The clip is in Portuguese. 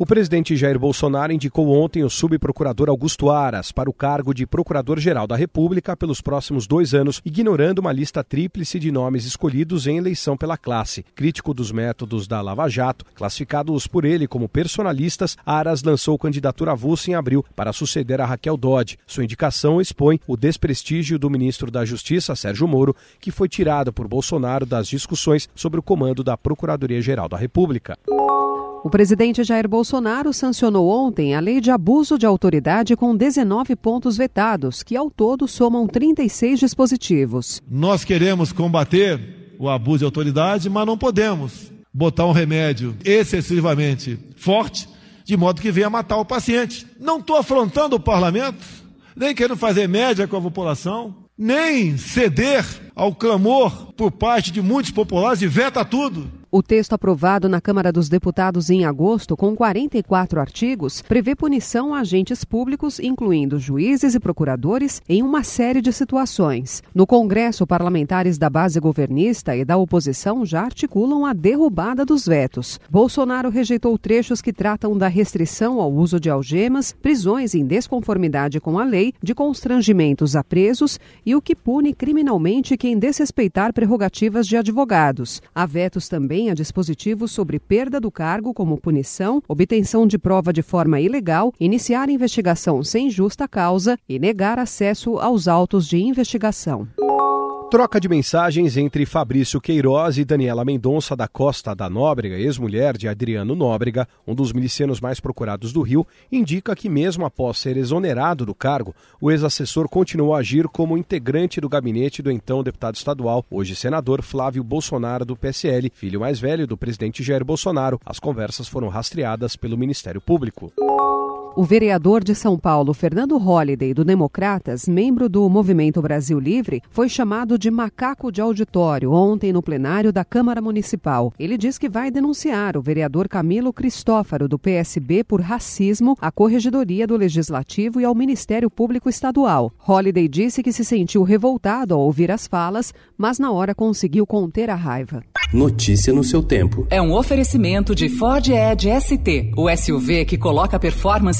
O presidente Jair Bolsonaro indicou ontem o subprocurador Augusto Aras para o cargo de Procurador-Geral da República pelos próximos dois anos, ignorando uma lista tríplice de nomes escolhidos em eleição pela classe. Crítico dos métodos da Lava Jato, classificados por ele como personalistas, Aras lançou candidatura avulsa em abril para suceder a Raquel Dodge. Sua indicação expõe o desprestígio do ministro da Justiça, Sérgio Moro, que foi tirado por Bolsonaro das discussões sobre o comando da Procuradoria-Geral da República. O presidente Jair Bolsonaro sancionou ontem a lei de abuso de autoridade com 19 pontos vetados, que ao todo somam 36 dispositivos. Nós queremos combater o abuso de autoridade, mas não podemos botar um remédio excessivamente forte, de modo que venha matar o paciente. Não estou afrontando o parlamento, nem querendo fazer média com a população, nem ceder ao clamor por parte de muitos populares e veta tudo. O texto aprovado na Câmara dos Deputados em agosto, com 44 artigos, prevê punição a agentes públicos, incluindo juízes e procuradores, em uma série de situações. No Congresso, parlamentares da base governista e da oposição já articulam a derrubada dos vetos. Bolsonaro rejeitou trechos que tratam da restrição ao uso de algemas, prisões em desconformidade com a lei, de constrangimentos a presos e o que pune criminalmente quem desrespeitar prerrogativas de advogados. Há vetos também também a dispositivos sobre perda do cargo como punição, obtenção de prova de forma ilegal, iniciar investigação sem justa causa e negar acesso aos autos de investigação. Troca de mensagens entre Fabrício Queiroz e Daniela Mendonça da Costa da Nóbrega, ex-mulher de Adriano Nóbrega, um dos milicianos mais procurados do Rio, indica que, mesmo após ser exonerado do cargo, o ex-assessor continuou a agir como integrante do gabinete do então deputado estadual, hoje senador Flávio Bolsonaro do PSL, filho mais velho do presidente Jair Bolsonaro. As conversas foram rastreadas pelo Ministério Público. O vereador de São Paulo, Fernando Holliday, do Democratas, membro do Movimento Brasil Livre, foi chamado de macaco de auditório ontem no plenário da Câmara Municipal. Ele diz que vai denunciar o vereador Camilo Cristófaro, do PSB, por racismo à Corregedoria do Legislativo e ao Ministério Público Estadual. Holliday disse que se sentiu revoltado ao ouvir as falas, mas na hora conseguiu conter a raiva. Notícia no seu tempo. É um oferecimento de Ford Edge ST, o SUV que coloca performance